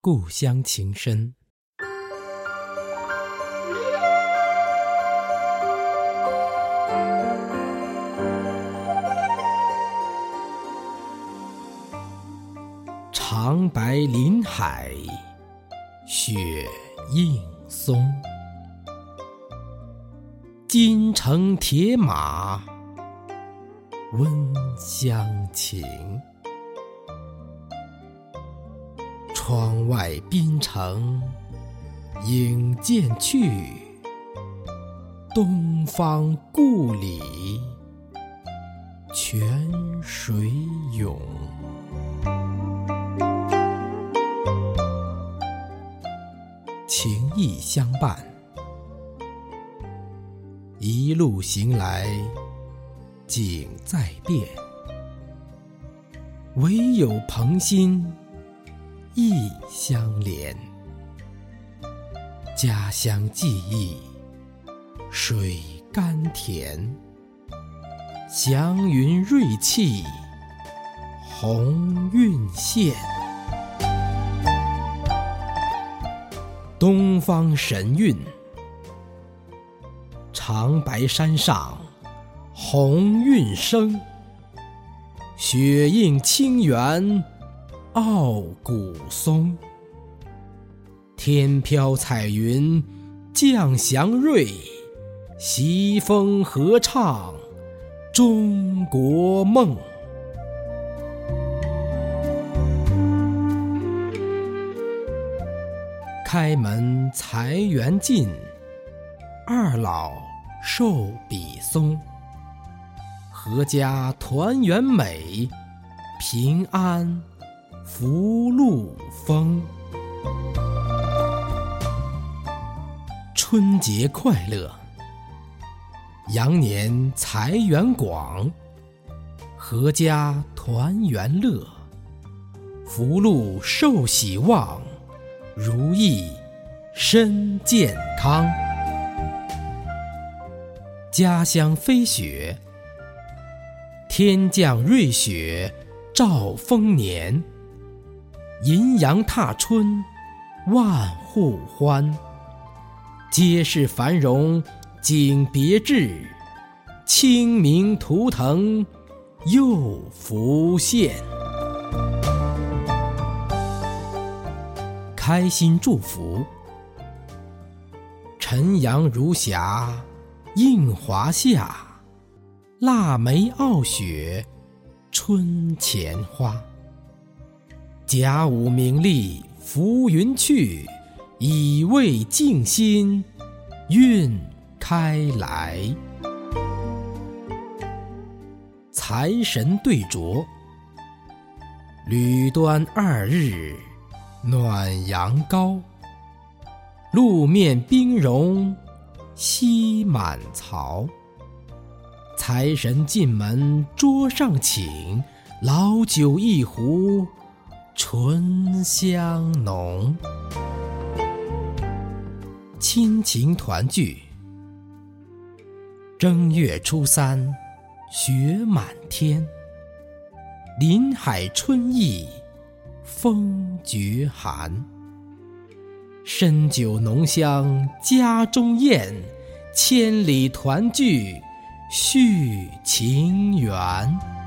故乡情深。长白林海，雪映松。金城铁马，温香情。窗外滨城影渐去，东方故里泉水涌。情意相伴，一路行来景在变，唯有朋心。意相连，家乡记忆水甘甜，祥云瑞气鸿运现，东方神韵，长白山上鸿运生，雪映清源。傲骨松，天飘彩云降祥瑞，西风合唱中国梦。开门财源进，二老寿比松，阖家团圆美，平安。福禄丰，春节快乐，羊年财源广，阖家团圆乐，福禄寿喜旺，如意身健康。家乡飞雪，天降瑞雪兆丰年。银阳踏春，万户欢。街市繁荣景别致，清明图腾又浮现。开心祝福，晨阳如霞映华夏，腊梅傲雪春前花。甲午名利浮云去，乙未静心运开来。财神对酌，履端二日暖阳高。路面冰融溪满槽。财神进门桌上请，老酒一壶。醇香浓，亲情团聚。正月初三，雪满天。林海春意，风绝寒。深酒浓香家中宴，千里团聚续情缘。